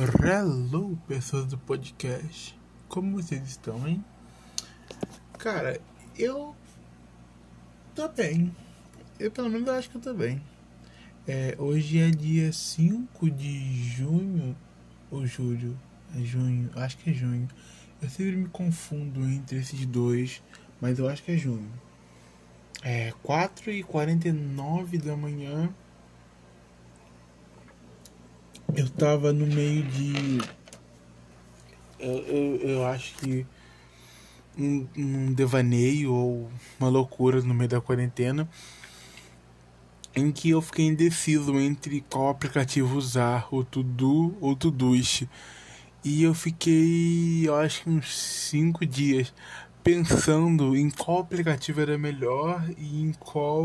Hello, pessoas do podcast. Como vocês estão, hein? Cara, eu tô bem. Eu pelo menos acho que eu tô bem. É, hoje é dia 5 de junho ou julho. É junho, acho que é junho. Eu sempre me confundo entre esses dois, mas eu acho que é junho. É 4 e 49 da manhã eu tava no meio de. Eu, eu, eu acho que. Um, um devaneio ou uma loucura no meio da quarentena em que eu fiquei indeciso entre qual aplicativo usar, o Tudo ou Todoist. E eu fiquei, eu acho que uns 5 dias pensando em qual aplicativo era melhor e em qual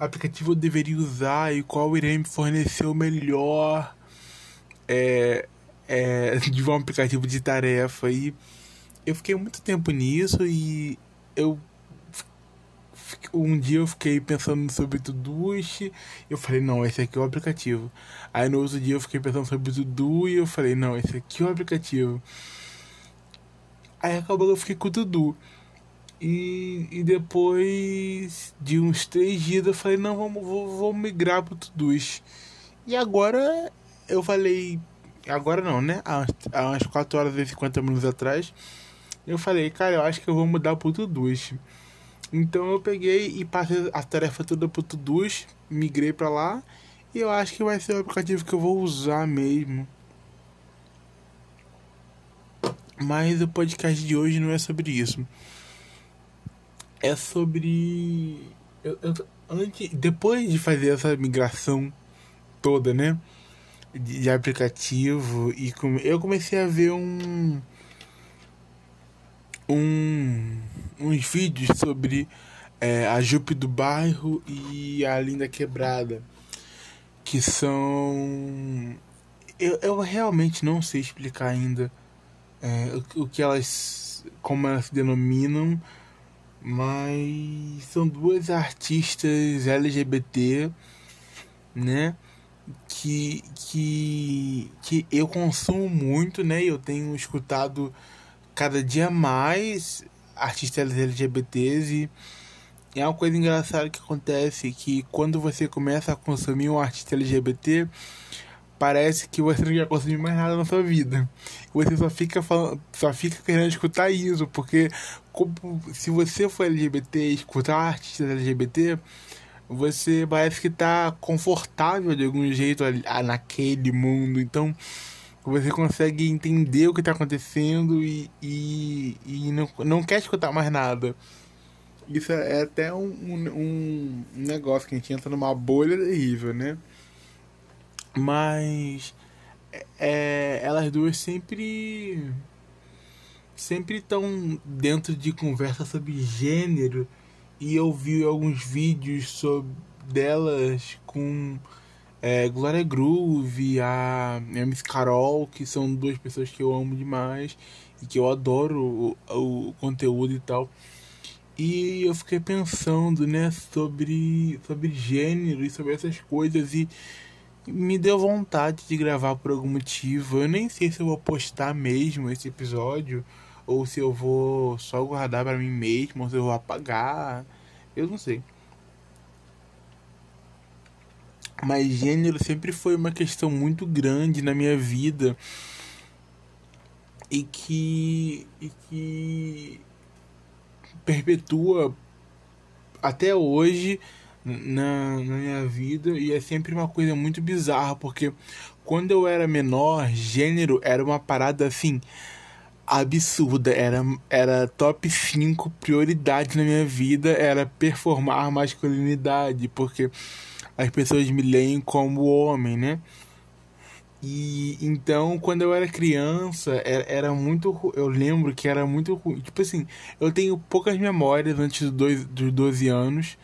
aplicativo eu deveria usar e qual iria me fornecer o melhor é, é, de um aplicativo de tarefa. E eu fiquei muito tempo nisso e eu um dia eu fiquei pensando sobre Todoist, eu falei, não, esse aqui é o aplicativo. Aí no outro dia eu fiquei pensando sobre Tudo e eu falei, não, esse aqui é o aplicativo. Aí acabou que eu fiquei com o Tudo. E, e depois de uns três dias eu falei, não, vamos, vou, vou migrar pro Todoist. E agora eu falei, agora não, né? Há, há umas 4 horas e 50 minutos atrás, eu falei, cara, eu acho que eu vou mudar pro Todoist. Então eu peguei e passei a tarefa toda pro Todoist, migrei para lá, e eu acho que vai ser o aplicativo que eu vou usar mesmo. Mas o podcast de hoje não é sobre isso é sobre. Eu, eu, antes, depois de fazer essa migração toda, né? De, de aplicativo, e eu comecei a ver um. um uns vídeos sobre é, a Jupe do Bairro e a Linda Quebrada. Que são. Eu, eu realmente não sei explicar ainda é, o, o que elas. como elas se denominam mas são duas artistas LGBT, né? Que, que, que eu consumo muito, né? Eu tenho escutado cada dia mais artistas LGBTs e é uma coisa engraçada que acontece que quando você começa a consumir um artista LGBT, parece que você não quer consumir mais nada na sua vida. Você só fica falando, só fica querendo escutar isso, porque como, se você for LGBT e escutar artistas LGBT, você parece que tá confortável de algum jeito ali, naquele mundo. Então você consegue entender o que está acontecendo e, e, e, não, não quer escutar mais nada. Isso é até um, um, um negócio que a gente entra numa bolha terrível, né? Mas é, elas duas sempre sempre estão dentro de conversa sobre gênero e eu vi alguns vídeos sobre delas com é, Glória Groove, a, a Miss Carol, que são duas pessoas que eu amo demais e que eu adoro o, o conteúdo e tal. E eu fiquei pensando, né, sobre, sobre gênero e sobre essas coisas e me deu vontade de gravar por algum motivo. Eu nem sei se eu vou postar mesmo esse episódio ou se eu vou só guardar para mim mesmo, ou se eu vou apagar. Eu não sei. Mas gênero sempre foi uma questão muito grande na minha vida e que e que perpetua até hoje na, na minha vida e é sempre uma coisa muito bizarra, porque quando eu era menor, gênero era uma parada assim absurda, era, era top 5 prioridade na minha vida, era performar masculinidade, porque as pessoas me leem como homem, né? E então, quando eu era criança, era, era muito. Eu lembro que era muito. Tipo assim, eu tenho poucas memórias antes dos, dois, dos 12 anos.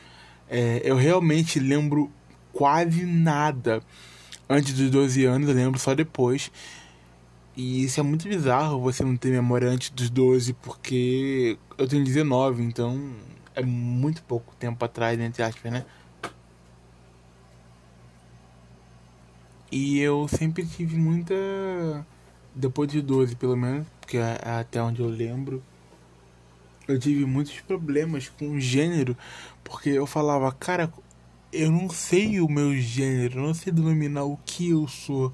É, eu realmente lembro quase nada antes dos 12 anos, eu lembro só depois. E isso é muito bizarro você não ter memória antes dos 12, porque eu tenho 19, então é muito pouco tempo atrás, entre aspas, né? E eu sempre tive muita. Depois de 12, pelo menos, porque é até onde eu lembro, eu tive muitos problemas com gênero, porque eu falava, cara, eu não sei o meu gênero, eu não sei denominar o que eu sou.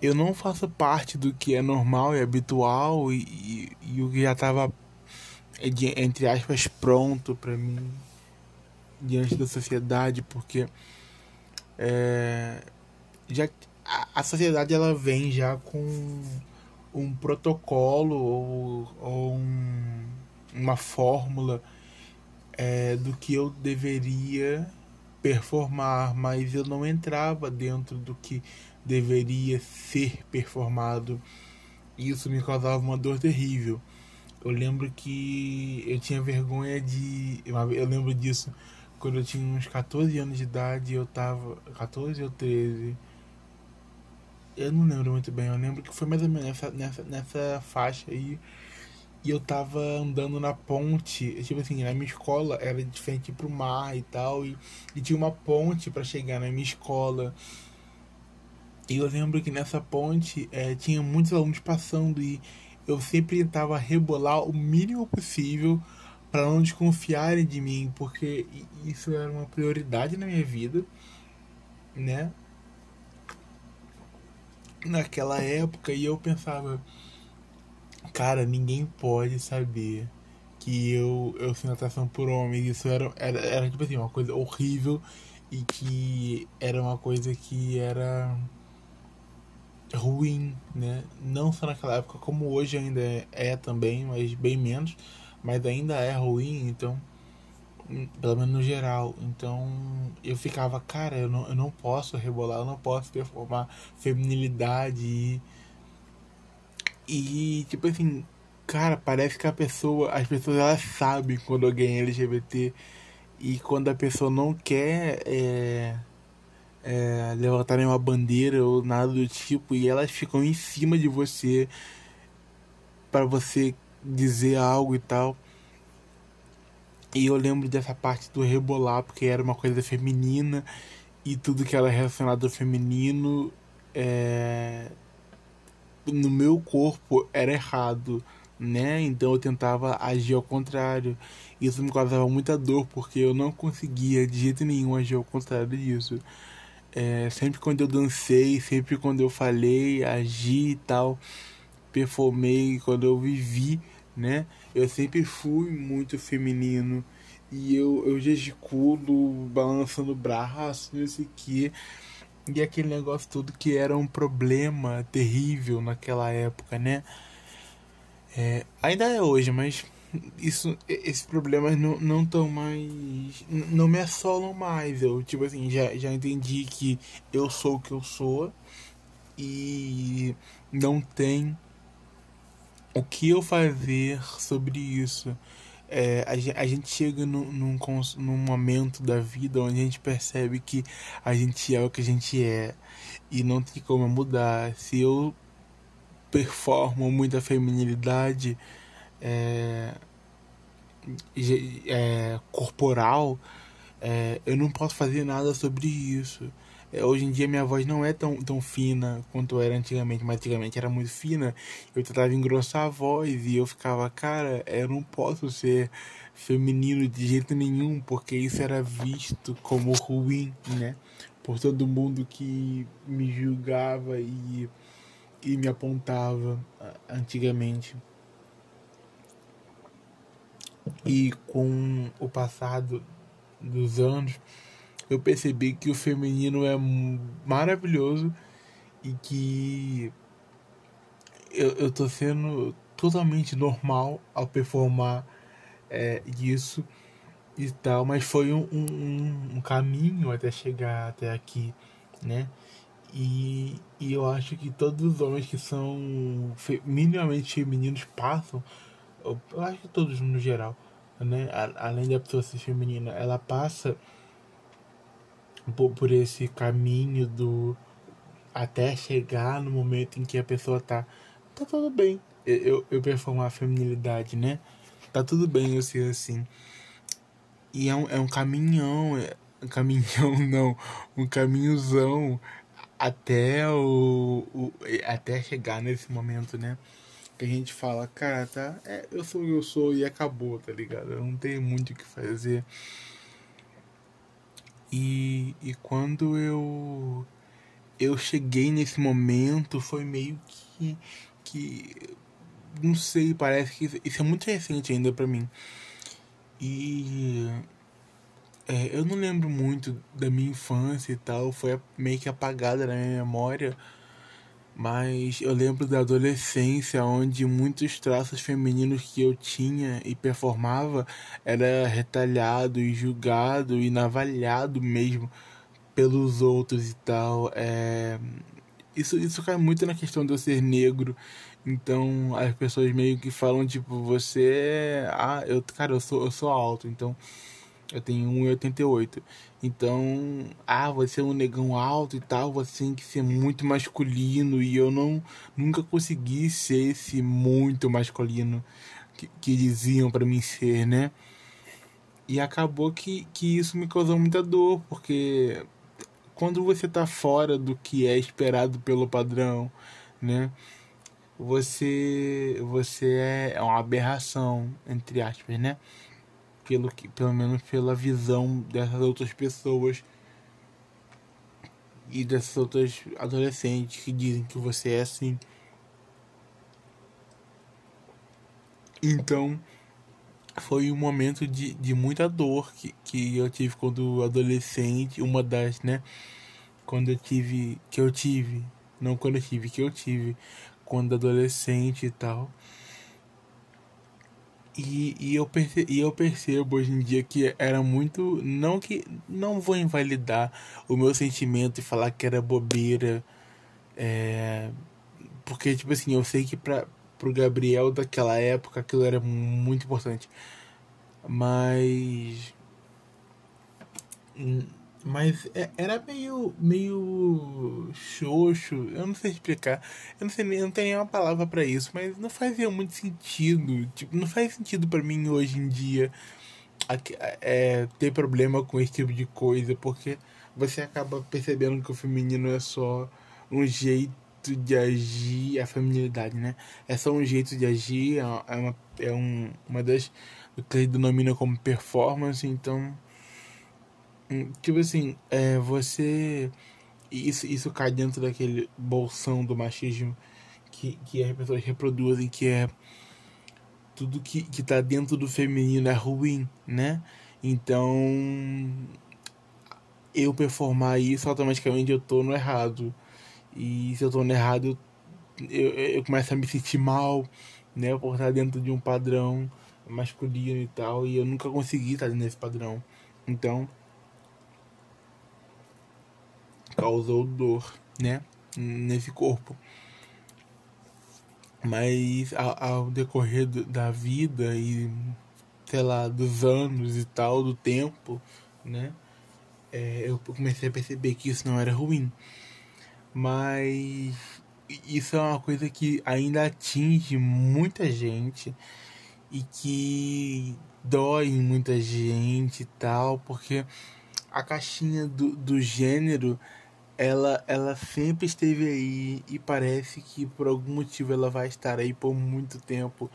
Eu não faço parte do que é normal e habitual e, e, e o que já estava, entre aspas, pronto para mim diante da sociedade, porque é, já a, a sociedade ela vem já com um protocolo ou, ou um, uma fórmula é, do que eu deveria performar, mas eu não entrava dentro do que deveria ser performado. Isso me causava uma dor terrível. Eu lembro que eu tinha vergonha de. Eu lembro disso quando eu tinha uns 14 anos de idade. Eu tava. 14 ou 13. Eu não lembro muito bem. Eu lembro que foi mais ou menos nessa, nessa, nessa faixa aí. E eu tava andando na ponte, tipo assim, na minha escola era de frente pro mar e tal, e, e tinha uma ponte para chegar na minha escola. E eu lembro que nessa ponte é, tinha muitos alunos passando e eu sempre tentava rebolar o mínimo possível para não desconfiarem de mim, porque isso era uma prioridade na minha vida, né? Naquela época, e eu pensava, Cara, ninguém pode saber que eu, eu sinto atração por homens. Isso era, era, era, tipo assim, uma coisa horrível e que era uma coisa que era ruim, né? Não só naquela época, como hoje ainda é, é também, mas bem menos. Mas ainda é ruim, então pelo menos no geral. Então eu ficava, cara, eu não, eu não posso rebolar, eu não posso performar feminilidade e e, tipo assim, cara, parece que a pessoa, as pessoas elas sabem quando alguém é LGBT e quando a pessoa não quer é, é, levantar nenhuma bandeira ou nada do tipo e elas ficam em cima de você para você dizer algo e tal. E eu lembro dessa parte do rebolar, porque era uma coisa feminina e tudo que era relacionado ao feminino é, no meu corpo era errado, né? Então eu tentava agir ao contrário. Isso me causava muita dor porque eu não conseguia de jeito nenhum agir ao contrário disso. É, sempre quando eu dancei, sempre quando eu falei, agi e tal, performei, quando eu vivi, né? Eu sempre fui muito feminino e eu, eu gesticulo, balançando o braço, não sei o que. E aquele negócio tudo que era um problema terrível naquela época, né? É, ainda é hoje, mas isso, esses problemas não, não tão mais. não me assolam mais. Eu, tipo assim, já, já entendi que eu sou o que eu sou e não tem o que eu fazer sobre isso é, a, gente, a, gente chega num, num, num, momento da vida onde a gente percebe que a gente é o que a gente é e não tem como mudar. Se eu performo muita feminilidade é, é, corporal, é, eu não posso fazer nada sobre isso. É, hoje em dia minha voz não é tão, tão fina quanto era antigamente, mas antigamente era muito fina. Eu tentava engrossar a voz e eu ficava, cara, eu não posso ser feminino de jeito nenhum, porque isso era visto como ruim, né? Por todo mundo que me julgava e, e me apontava antigamente. E com o passado dos anos, eu percebi que o feminino é maravilhoso e que eu, eu tô sendo totalmente normal ao performar é, isso e tal, mas foi um, um, um, caminho até chegar até aqui, né? E, e eu acho que todos os homens que são fe, minimamente femininos passam, eu, acho que todos no geral, né? A, além da pessoa ser feminina, ela passa por, esse caminho do até chegar no momento em que a pessoa tá tá tudo bem eu, eu performar a feminilidade, né? Tá tudo bem eu ser assim. E é um, é um caminhão, é um caminhão não, um caminhozão até o, o, até chegar nesse momento, né? Que a gente fala, cara, tá, é, eu sou eu sou e acabou, tá ligado? Eu não tenho muito o que fazer. E, e quando eu eu cheguei nesse momento, foi meio que que não sei, parece que isso é muito recente ainda para mim. E é, eu não lembro muito da minha infância e tal, foi meio que apagada na minha memória. Mas eu lembro da adolescência, onde muitos traços femininos que eu tinha e performava era retalhado e julgado e navalhado mesmo pelos outros e tal. É... Isso, isso cai muito na questão de eu ser negro. Então as pessoas meio que falam, tipo, você é. Ah, eu, cara, eu sou, eu sou alto, então eu tenho 1,88. Então, ah, você é um negão alto e tal, você tem que ser muito masculino. E eu não nunca consegui ser esse muito masculino que, que diziam para mim ser, né? E acabou que, que isso me causou muita dor, porque quando você tá fora do que é esperado pelo padrão, né? Você você é uma aberração, entre aspas, né? Pelo que pelo menos pela visão dessas outras pessoas e dessas outras adolescentes que dizem que você é assim. Então, foi um momento de, de muita dor que, que eu tive quando adolescente, uma das, né? Quando eu tive, que eu tive, não quando eu tive, que eu tive quando adolescente e tal. E, e, eu perce, e eu percebo hoje em dia que era muito. Não que. Não vou invalidar o meu sentimento e falar que era bobeira. É, porque, tipo assim, eu sei que pra, pro Gabriel daquela época aquilo era muito importante. Mas. Mas é, era meio. meio. xoxo. Eu não sei explicar. Eu não sei nem. não tenho nenhuma palavra para isso. Mas não fazia muito sentido. Tipo, não faz sentido para mim hoje em dia é, ter problema com esse tipo de coisa. Porque você acaba percebendo que o feminino é só um jeito de agir. A feminilidade, né? É só um jeito de agir. É uma, é um, uma das. o que ele denomina como performance. Então tipo assim, é, você. Isso, isso cai dentro daquele bolsão do machismo que, que as pessoas reproduzem, que é tudo que, que tá dentro do feminino é ruim, né? Então, eu performar isso, automaticamente eu tô no errado. E se eu tô no errado, eu, eu começo a me sentir mal, né? Por estar dentro de um padrão masculino e tal. E eu nunca consegui estar nesse padrão. Então, causou dor, né? Nesse corpo. Mas ao, decorrer da vida e, sei lá, dos anos e tal, do tempo, né? É, eu comecei a perceber que isso não era ruim. Mas isso é uma coisa que ainda atinge muita gente e que dói em muita gente e tal, porque a caixinha do, do gênero ela, ela sempre esteve aí e parece que por algum motivo ela vai estar aí por muito tempo.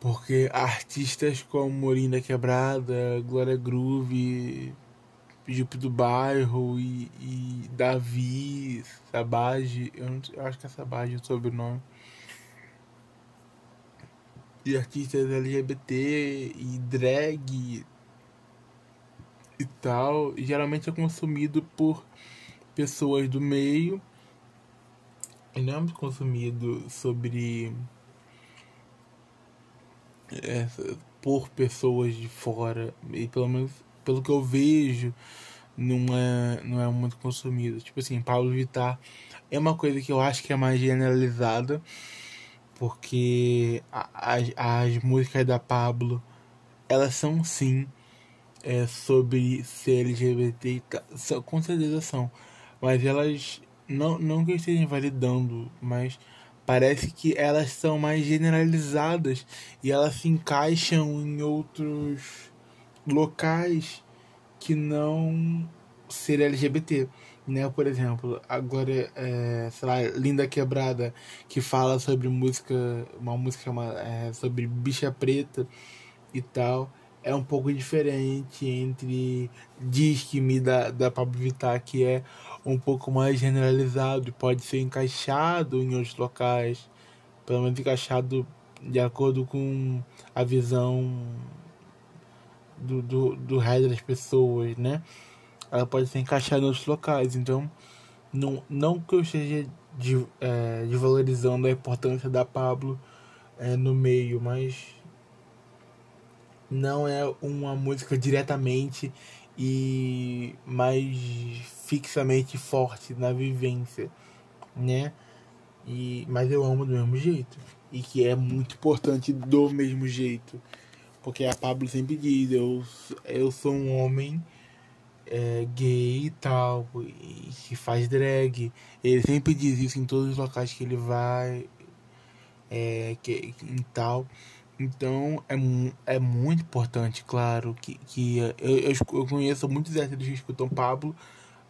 Porque artistas como Morinda Quebrada, Glória Groove, Jupe do Bairro e, e Davi, Sabage, eu, eu acho que é Sabage o sobrenome. E artistas LGBT e drag e tal, geralmente é consumido por pessoas do meio. E não é muito consumido sobre é, por pessoas de fora. E pelo menos pelo que eu vejo não é não é muito consumido. Tipo assim Paulo Vittar é uma coisa que eu acho que é mais generalizada porque as, as músicas da Pablo elas são sim é, sobre ser LGBT com certeza são mas elas não, não que eu esteja invalidando, mas parece que elas são mais generalizadas e elas se encaixam em outros locais que não ser LGBT. né? Por exemplo, agora, é, sei lá, Linda Quebrada, que fala sobre música, uma música é, sobre bicha preta e tal, é um pouco diferente entre Disque-me da, da Pablo Vittar, que é um pouco mais generalizado pode ser encaixado em outros locais, pelo menos encaixado de acordo com a visão do, do, do resto das pessoas, né? ela pode ser encaixada em outros locais. Então, não, não que eu esteja de, é, desvalorizando a importância da Pablo é, no meio, mas não é uma música diretamente e mais fixamente forte na vivência, né? E, mas eu amo do mesmo jeito. E que é muito importante do mesmo jeito. Porque a Pablo sempre diz, eu, eu sou um homem é, gay e tal, e que faz drag. Ele sempre diz isso em todos os locais que ele vai é, que, e tal. Então é, é muito importante, claro, que, que eu, eu conheço muitos héteros que escutam Pablo,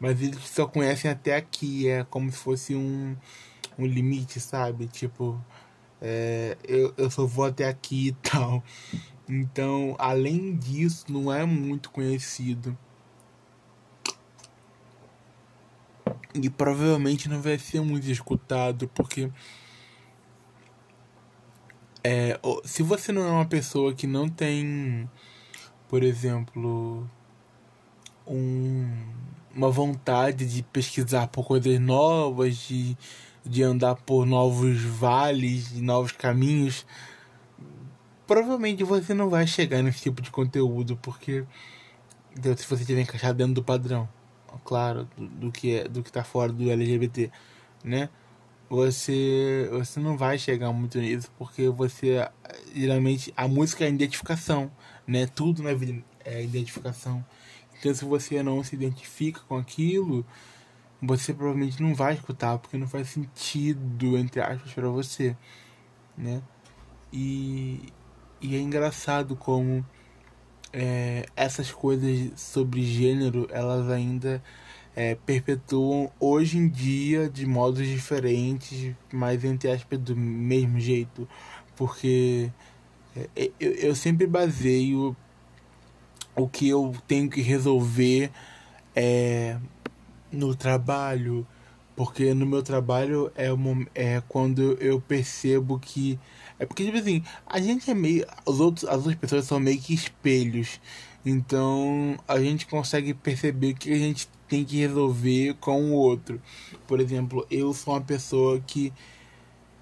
mas eles só conhecem até aqui, é como se fosse um, um limite, sabe? Tipo, é, eu, eu só vou até aqui e tal. Então, além disso, não é muito conhecido. E provavelmente não vai ser muito escutado, porque. É, se você não é uma pessoa que não tem, por exemplo, um, uma vontade de pesquisar por coisas novas, de, de andar por novos vales, novos caminhos, provavelmente você não vai chegar nesse tipo de conteúdo, porque se você estiver encaixado dentro do padrão claro, do, do que é, do que tá fora do LGBT, né? Você você não vai chegar muito nisso porque você geralmente a música é identificação, né? Tudo na vida é identificação. Então se você não se identifica com aquilo, você provavelmente não vai escutar porque não faz sentido entre aspas para você, né? E e é engraçado como é, essas coisas sobre gênero elas ainda é, perpetuam hoje em dia de modos diferentes, mas entre aspas do mesmo jeito, porque é, eu, eu sempre baseio o que eu tenho que resolver é, no trabalho, porque no meu trabalho é, uma, é quando eu percebo que é porque, tipo assim, a gente é meio. Os outros, as outras pessoas são meio que espelhos. Então a gente consegue perceber o que a gente tem que resolver com o outro. Por exemplo, eu sou uma pessoa que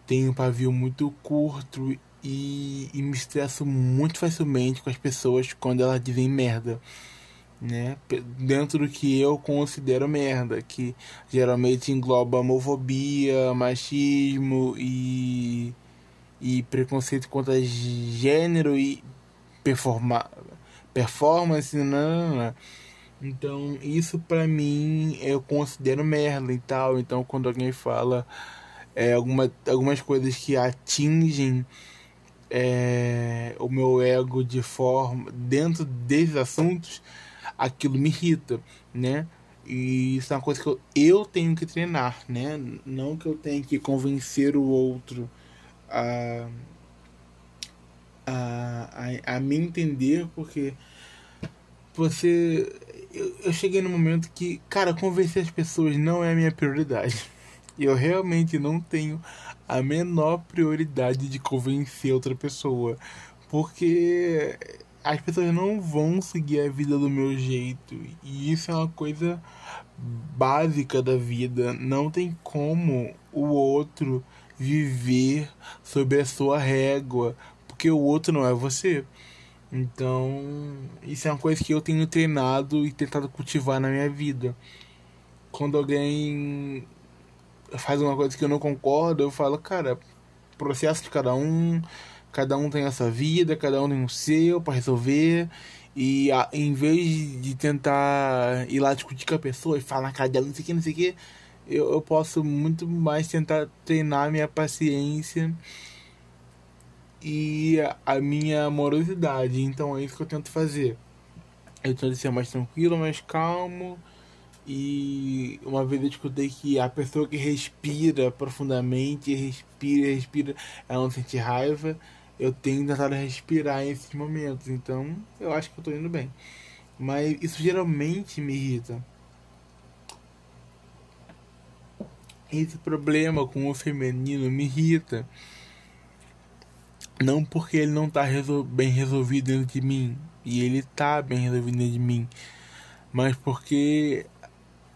tem um pavio muito curto e, e me estresso muito facilmente com as pessoas quando elas dizem merda. Né? Dentro do que eu considero merda, que geralmente engloba homofobia, machismo e e preconceito contra gênero e performa, performance, não, não, não. Então, isso para mim eu considero merda e tal. Então, quando alguém fala é, alguma, algumas coisas que atingem é, o meu ego de forma dentro desses assuntos, aquilo me irrita, né? E isso é uma coisa que eu, eu tenho que treinar, né? Não que eu tenha que convencer o outro a, a, a, a me entender, porque você. Eu, eu cheguei no momento que, cara, convencer as pessoas não é a minha prioridade. Eu realmente não tenho a menor prioridade de convencer outra pessoa. Porque as pessoas não vão seguir a vida do meu jeito. E isso é uma coisa básica da vida. Não tem como o outro viver sob a sua régua, porque o outro não é você. Então, isso é uma coisa que eu tenho treinado e tentado cultivar na minha vida. Quando alguém faz uma coisa que eu não concordo, eu falo, cara, processo de cada um, cada um tem a sua vida, cada um tem o seu para resolver. E a, em vez de tentar ir lá discutir com a pessoa e falar cara dela, não sei o que, não sei o que, eu, eu posso muito mais tentar treinar minha paciência e a minha amorosidade. Então é isso que eu tento fazer. Eu tento ser mais tranquilo, mais calmo E uma vez eu escutei que a pessoa que respira profundamente, respira, respira, ela não sente raiva. Eu tenho tentado respirar nesses momentos, então eu acho que eu tô indo bem. Mas isso geralmente me irrita. Esse problema com o feminino me irrita. Não porque ele não tá resol bem resolvido dentro de mim. E ele tá bem resolvido dentro de mim. Mas porque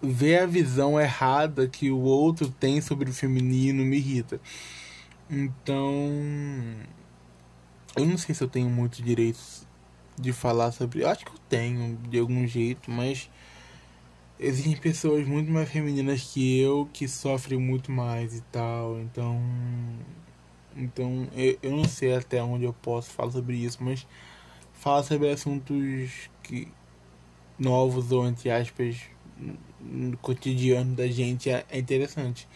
ver a visão errada que o outro tem sobre o feminino me irrita. Então. Eu não sei se eu tenho muito direito de falar sobre. Eu acho que eu tenho, de algum jeito, mas. Existem pessoas muito mais femininas que eu que sofrem muito mais e tal. Então. Então, eu, eu não sei até onde eu posso falar sobre isso, mas. Falar sobre assuntos que novos ou entre aspas no cotidiano da gente é, é interessante.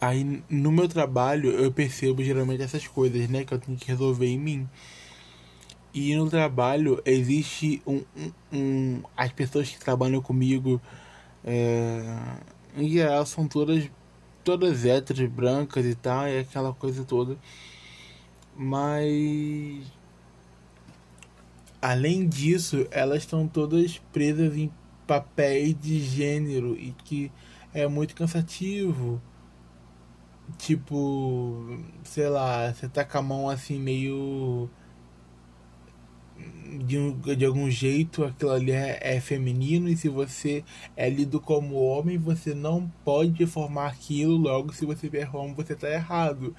Aí no meu trabalho eu percebo geralmente essas coisas, né, que eu tenho que resolver em mim. E no trabalho existe um, um, um as pessoas que trabalham comigo é, em geral são todas todas héteras, brancas e tal, e aquela coisa toda. Mas além disso, elas estão todas presas em papéis de gênero e que é muito cansativo. Tipo, sei lá, você tá com a mão assim meio. De, um, de algum jeito aquilo ali é, é, feminino e se você é lido como homem, você não pode deformar aquilo, logo se você performa você tá errado.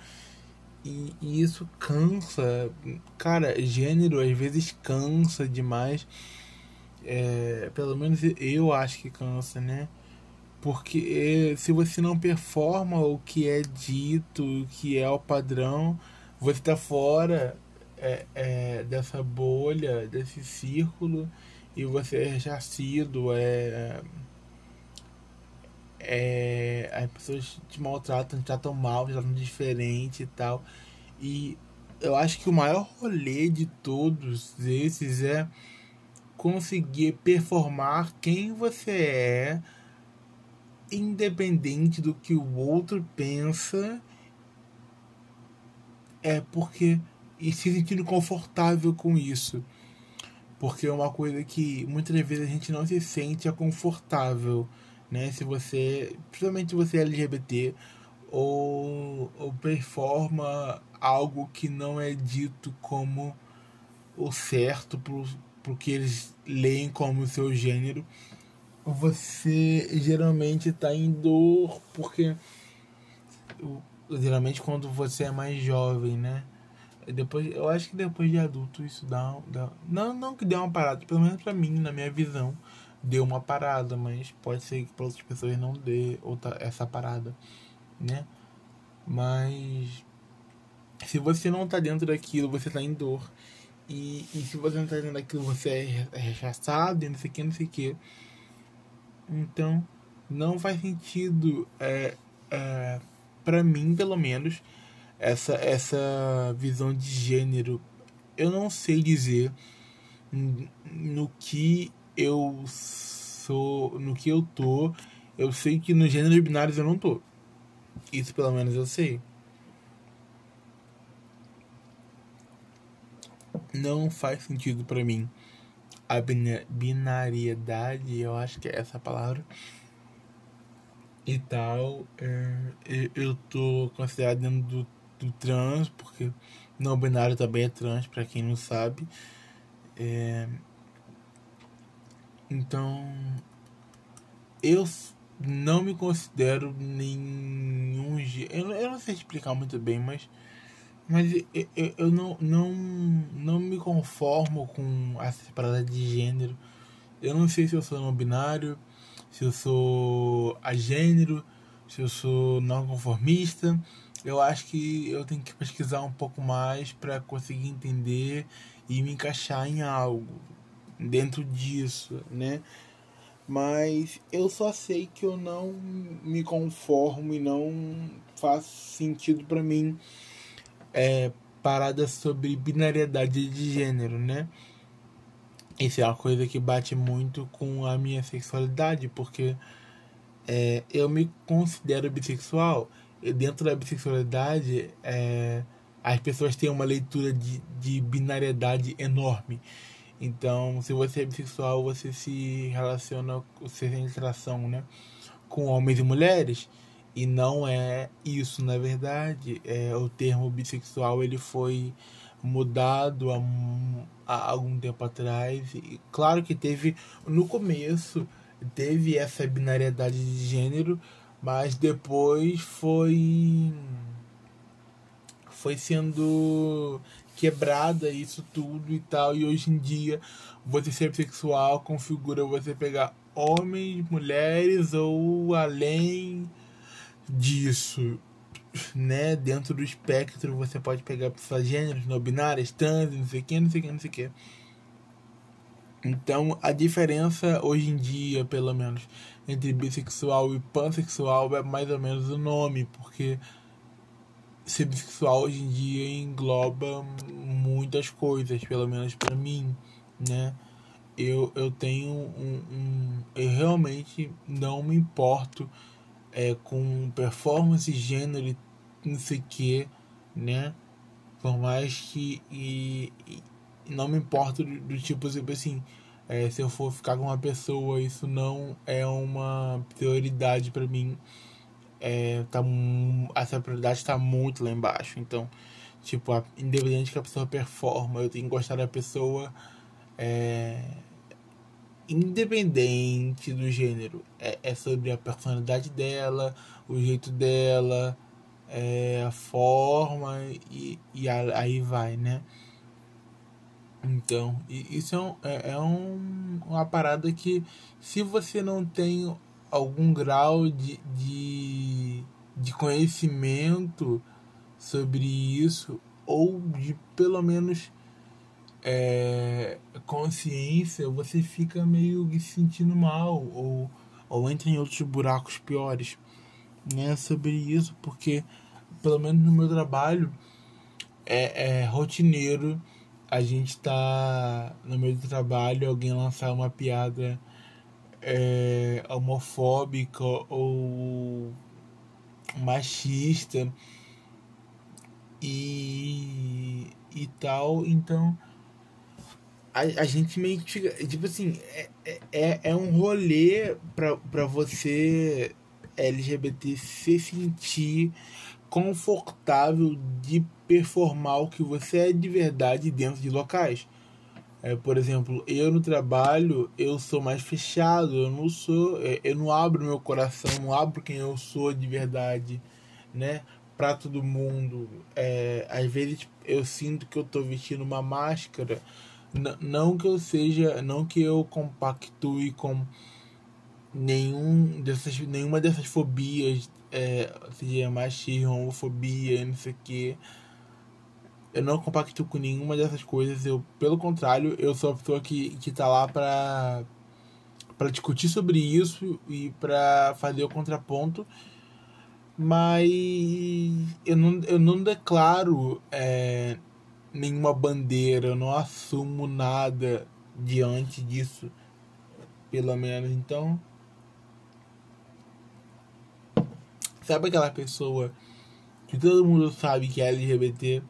E, e isso cansa. Cara, gênero às vezes cansa demais. É, pelo menos eu acho que cansa, né? Porque se você não performa o que é dito, o que é o padrão, você está fora é, é, dessa bolha, desse círculo, e você é ressarcido, é, é, as pessoas te maltratam, te tratam mal, te tratam diferente e tal. E eu acho que o maior rolê de todos esses é conseguir performar quem você é, independente do que o outro pensa, é porque e se sentindo confortável com isso. Porque é uma coisa que muitas vezes a gente não se sente confortável, né? Se você, principalmente você é LGBT ou, ou performa algo que não é dito como o certo porque eles leem como seu gênero, você geralmente está em dor porque geralmente quando você é mais jovem, né? Depois, eu acho que depois de adulto isso dá, dá não não que dê uma parada, pelo menos para mim, na minha visão, deu uma parada, mas pode ser que para outras pessoas não dê outra essa parada, né? Mas se você não tá dentro daquilo, você tá em dor. E, e se você não tá entendendo aquilo, você é, é rechaçado, não sei o que, não sei o que. Então, não faz sentido, é, é, para mim, pelo menos, essa, essa visão de gênero. Eu não sei dizer no que eu sou, no que eu tô. Eu sei que no gênero binários eu não tô. Isso pelo menos eu sei. Não faz sentido para mim a binariedade, eu acho que é essa palavra e tal. É, eu tô considerado dentro do, do trans, porque não binário também é trans, para quem não sabe. É, então, eu não me considero nenhum. Eu, eu não sei explicar muito bem, mas mas eu, eu não, não, não me conformo com essa parada de gênero. Eu não sei se eu sou não binário, se eu sou agênero, se eu sou não conformista. Eu acho que eu tenho que pesquisar um pouco mais para conseguir entender e me encaixar em algo dentro disso, né? Mas eu só sei que eu não me conformo e não faz sentido para mim é, parada sobre binariedade de gênero, né? isso é uma coisa que bate muito com a minha sexualidade, porque é, eu me considero bissexual. E dentro da bissexualidade, é, as pessoas têm uma leitura de, de binariedade enorme. Então, se você é bissexual, você se relaciona, você tem atração, né? Com homens e mulheres. E não é isso, na verdade. É, o termo bissexual ele foi mudado há, há algum tempo atrás. E claro que teve, no começo, teve essa binariedade de gênero, mas depois foi foi sendo quebrada isso tudo e tal. E hoje em dia, você ser sexual configura você pegar homens, mulheres ou além disso. Né? Dentro do espectro você pode pegar pessoas gêneros, não binárias, trans, não sei o que, não sei o que, não sei o que. Então a diferença hoje em dia, pelo menos, entre bissexual e pansexual é mais ou menos o nome, porque ser bissexual hoje em dia engloba muitas coisas, pelo menos para mim, né? Eu, eu tenho um, um, Eu realmente não me importo é, com performance, gênero e não sei o que, né? Por mais que. E, e não me importo do, do tipo, tipo assim. É, se eu for ficar com uma pessoa, isso não é uma prioridade para mim é, tá, essa prioridade está muito lá embaixo. Então, tipo, a, independente que a pessoa performa, eu tenho que gostar da pessoa é, independente do gênero. É, é sobre a personalidade dela, o jeito dela, é, a forma e, e aí vai, né? Então, isso é, um, é, é um, uma parada que se você não tem algum grau de, de, de conhecimento sobre isso, ou de pelo menos é, consciência, você fica meio se sentindo mal, ou, ou entra em outros buracos piores né, sobre isso, porque pelo menos no meu trabalho é, é rotineiro a gente tá no meio do trabalho alguém lançar uma piada é, homofóbica ou machista e, e tal. Então a, a gente meio que. Tipo assim, é, é, é um rolê pra, pra você LGBT se sentir confortável de performar o que você é de verdade dentro de locais. É, por exemplo, eu no trabalho, eu sou mais fechado, eu não sou, é, eu não abro meu coração, não abro quem eu sou de verdade, né? Pra todo mundo. É, às vezes eu sinto que eu tô vestindo uma máscara, não que eu seja, não que eu compactue com nenhum dessas, nenhuma dessas fobias, é, seja machismo, homofobia, não sei o que eu não compacto com nenhuma dessas coisas. Eu, pelo contrário, eu sou a pessoa que, que tá lá pra, pra discutir sobre isso e pra fazer o contraponto. Mas eu não, eu não declaro é, nenhuma bandeira, eu não assumo nada diante disso, pelo menos. Então, sabe aquela pessoa que todo mundo sabe que é LGBT?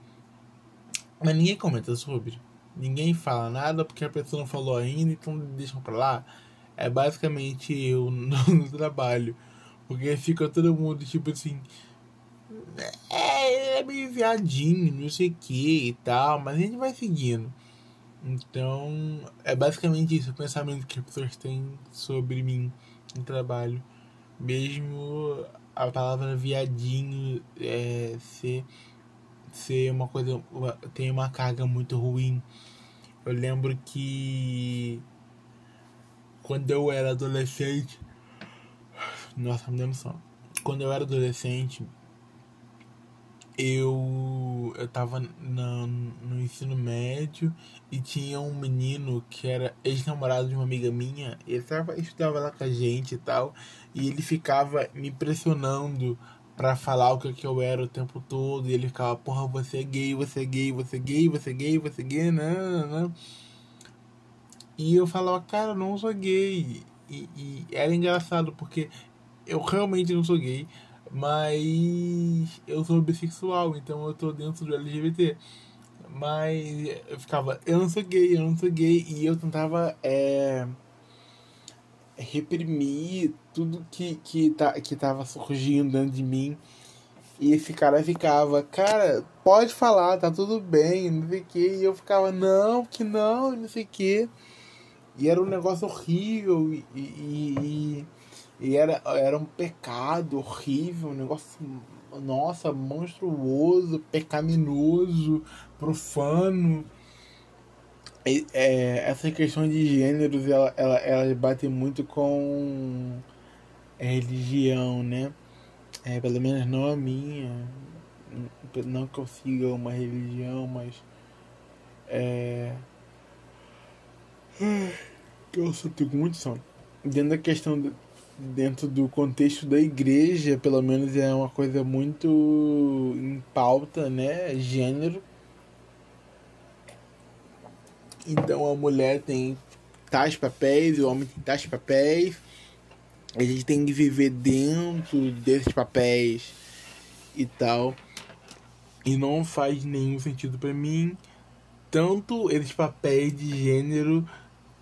Mas ninguém comenta sobre. Ninguém fala nada porque a pessoa não falou ainda, então deixam pra lá. É basicamente eu no, trabalho. Porque fica todo mundo tipo assim. É, é meio viadinho, não sei o que e tal, mas a gente vai seguindo. Então, é basicamente isso, o pensamento que as pessoas têm sobre mim no trabalho. Mesmo a palavra viadinho é, ser ser uma coisa tem uma carga muito ruim. Eu lembro que quando eu era adolescente, nossa, me dando sono. Quando eu era adolescente, eu eu tava no, no ensino médio e tinha um menino que era ex-namorado de uma amiga minha, ele tava, estudava lá com a gente e tal, e ele ficava me pressionando pra falar o que, que eu era o tempo todo. E ele ficava, porra, você é gay, você é gay, você é gay, você é gay, você é gay, não, não, não. E eu falava, cara, eu não sou gay. E, e era engraçado porque eu realmente não sou gay, mas eu sou bissexual, então eu tô dentro do LGBT. Mas eu ficava, eu não sou gay, eu não sou gay, e eu tentava é, reprimir tudo que, que, tá, que tava surgindo dentro de mim. E esse cara ficava, cara, pode falar, tá tudo bem, não sei o que. E eu ficava, não, que não, não sei o que. E era um negócio horrível e, e, e, e, era, era um pecado horrível, um negócio, nossa, monstruoso, pecaminoso, profano. E, é, essa questão de gêneros, ela, ela, ela bate muito com religião, né? É, pelo menos não a minha. Não que eu siga uma religião, mas. É eu tenho muito sono. Dentro da questão, dentro do contexto da igreja, pelo menos é uma coisa muito em pauta, né? Gênero. Então a mulher tem tais papéis, o homem tem tais papéis. A gente tem que viver dentro desses papéis e tal. E não faz nenhum sentido para mim tanto esses papéis de gênero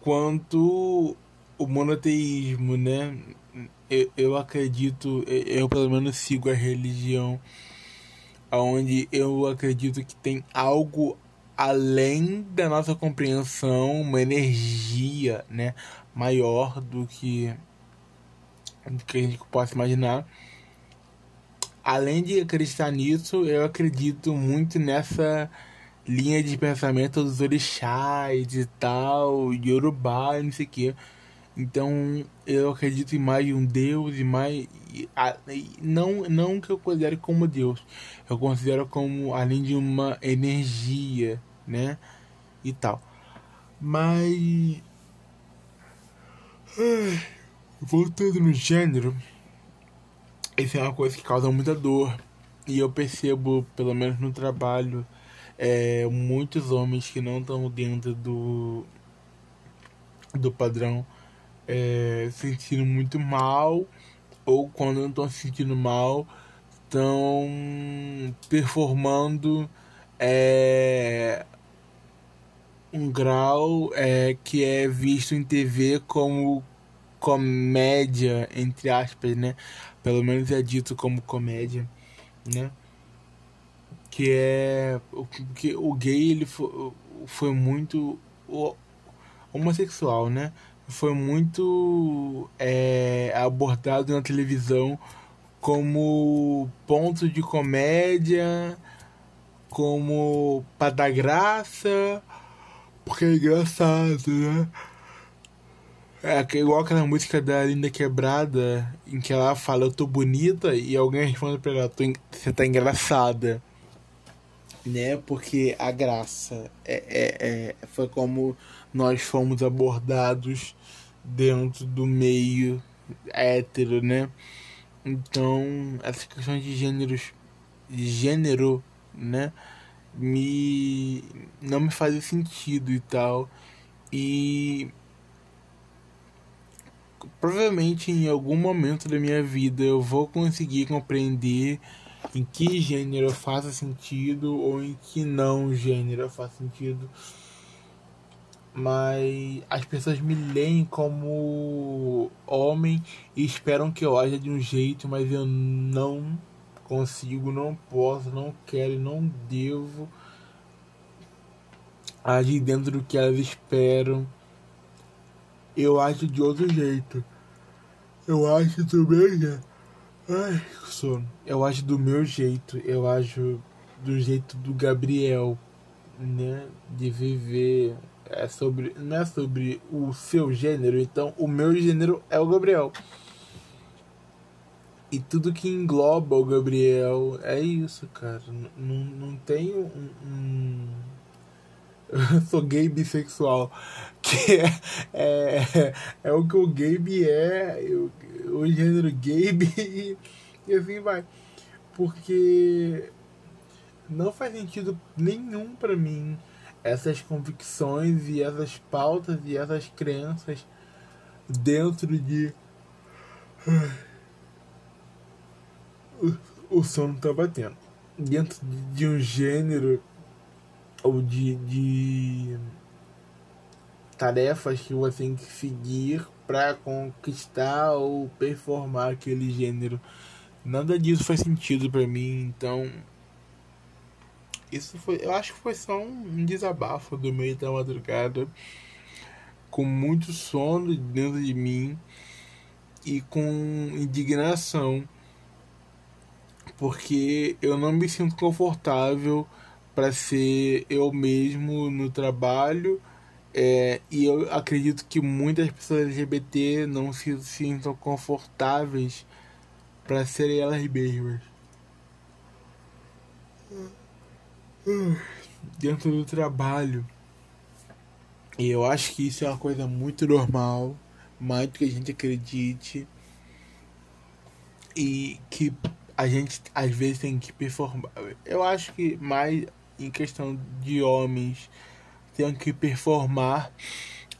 quanto o monoteísmo, né? Eu, eu acredito, eu pelo menos sigo a religião onde eu acredito que tem algo além da nossa compreensão, uma energia, né, maior do que do que a gente possa imaginar. Além de acreditar nisso, eu acredito muito nessa linha de pensamento dos orixás e tal, Yorubá e não sei o que. Então eu acredito em mais um Deus e mais. Não, não que eu considere como Deus, eu considero como além de uma energia, né? E tal. Mas. Voltando no gênero, isso é uma coisa que causa muita dor. E eu percebo, pelo menos no trabalho, é, muitos homens que não estão dentro do, do padrão é, sentindo muito mal, ou quando não estão se sentindo mal, estão performando é, um grau é, que é visto em TV como comédia, entre aspas, né? Pelo menos é dito como comédia, né? que é que o gay ele foi, foi muito homossexual, né? Foi muito é, abordado na televisão como ponto de comédia, como para dar graça, porque é engraçado, né? É igual aquela música da Linda Quebrada, em que ela fala, eu tô bonita, e alguém responde pra ela, você tá engraçada né? Porque a graça é, é, é, foi como nós fomos abordados dentro do meio hétero, né? Então, essa questão de gêneros, gênero, né? Me não me fazia sentido e tal. E provavelmente em algum momento da minha vida eu vou conseguir compreender em que gênero faça sentido ou em que não gênero faça sentido. Mas as pessoas me leem como homem e esperam que eu haja de um jeito, mas eu não consigo, não posso, não quero, não devo agir dentro do que elas esperam. Eu acho de outro jeito. Eu acho do meu jeito. Ai. Eu acho do meu jeito, eu acho do jeito do Gabriel, né? De viver. É sobre. Não é sobre o seu gênero, então o meu gênero é o Gabriel. E tudo que engloba o Gabriel é isso, cara. Não, não tem um, um... Eu sou gay bissexual. Que é, é, é o que o Gabe é. Eu, o gênero Gabe e, e assim vai. Porque não faz sentido nenhum para mim essas convicções e essas pautas e essas crenças dentro de. O, sono tá batendo. Dentro de um gênero ou de, de tarefas que você tem que seguir para conquistar ou performar aquele gênero. Nada disso faz sentido para mim, então isso foi, eu acho que foi só um desabafo do meio da madrugada, com muito sono dentro de mim e com indignação, porque eu não me sinto confortável para ser eu mesmo no trabalho. É, e eu acredito que muitas pessoas LGBT não se sintam confortáveis para serem elas mesmas. Dentro do trabalho. E eu acho que isso é uma coisa muito normal, mais do que a gente acredite. E que a gente às vezes tem que performar. Eu acho que mais em questão de homens tem que performar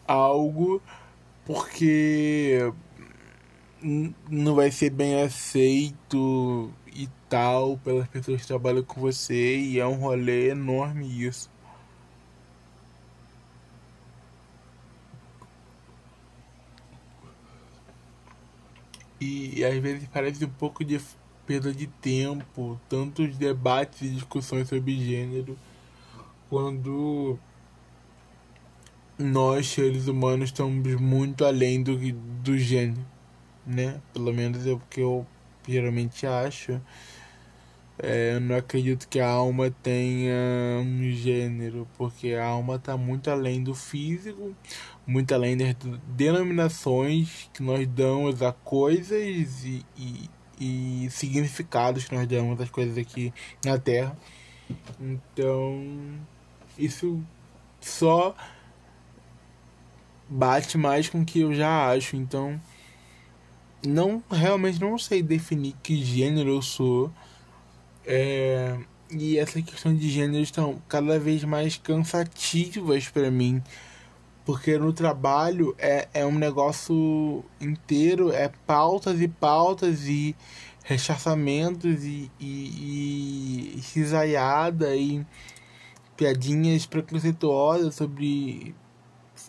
algo porque não vai ser bem aceito tal pelas pessoas que trabalham com você e é um rolê enorme isso. E, às vezes parece um pouco de perda de tempo, tantos debates e discussões sobre gênero, quando nós, seres humanos, estamos muito além do, do gênero, né? Pelo menos é o que eu geralmente acho. É, eu não acredito que a alma tenha um gênero, porque a alma está muito além do físico, muito além das denominações que nós damos a coisas e, e e significados que nós damos às coisas aqui na Terra. Então, isso só bate mais com o que eu já acho. Então, não realmente não sei definir que gênero eu sou. É, e essa questão de gênero estão cada vez mais cansativas para mim porque no trabalho é, é um negócio inteiro, é pautas e pautas e rechaçamentos e, e, e risaiada e piadinhas preconceituosas sobre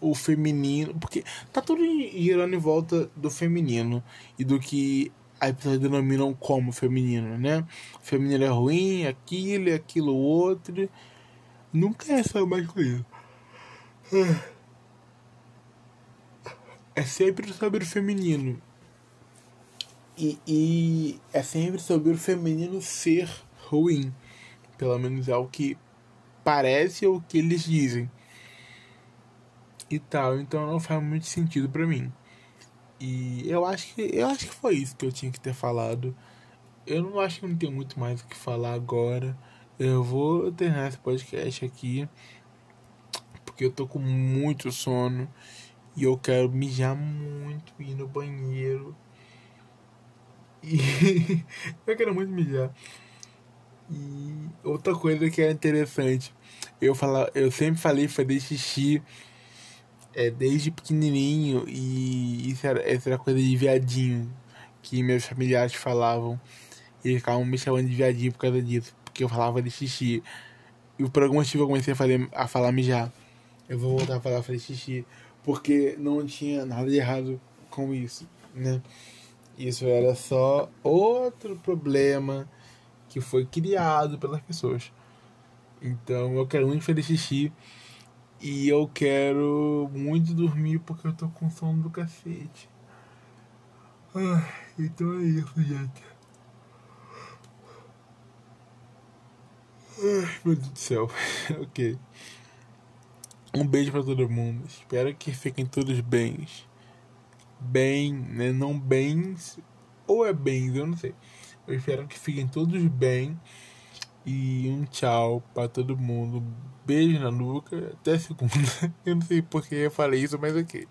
o feminino, porque tá tudo girando em volta do feminino e do que as pessoas denominam como feminino, né? O feminino é ruim, aquilo, aquilo outro. Nunca é só masculino é sempre sobre o feminino. E, e é sempre sobre o feminino ser ruim. Pelo menos é o que parece ou o que eles dizem. E tal, então não faz muito sentido para mim. E eu acho que eu acho que foi isso que eu tinha que ter falado. Eu não acho que não tem muito mais o que falar agora. Eu vou terminar esse podcast aqui porque eu tô com muito sono. E eu quero mijar muito, ir no banheiro. E eu quero muito mijar. E outra coisa que é interessante, eu fala, eu sempre falei fazer xixi é, desde pequenininho e isso era, era coisa de viadinho que meus familiares falavam. E eles ficavam me chamando de viadinho por causa disso, porque eu falava de xixi. E por algum motivo eu comecei a, fazer, a falar mijar. Eu vou voltar a falar fazer xixi porque não tinha nada de errado com isso, né? Isso era só outro problema que foi criado pelas pessoas. Então eu quero muito fazer xixi e eu quero muito dormir porque eu tô com sono do cacete. Ah, então é isso, gente. Ai, meu Deus do céu. ok. Um beijo para todo mundo. Espero que fiquem todos bens. Bem, né? Não bens. Ou é bens, eu não sei. Eu espero que fiquem todos bem. E um tchau para todo mundo. Beijo na nuca. Até segunda. Eu não sei porque eu falei isso, mas ok.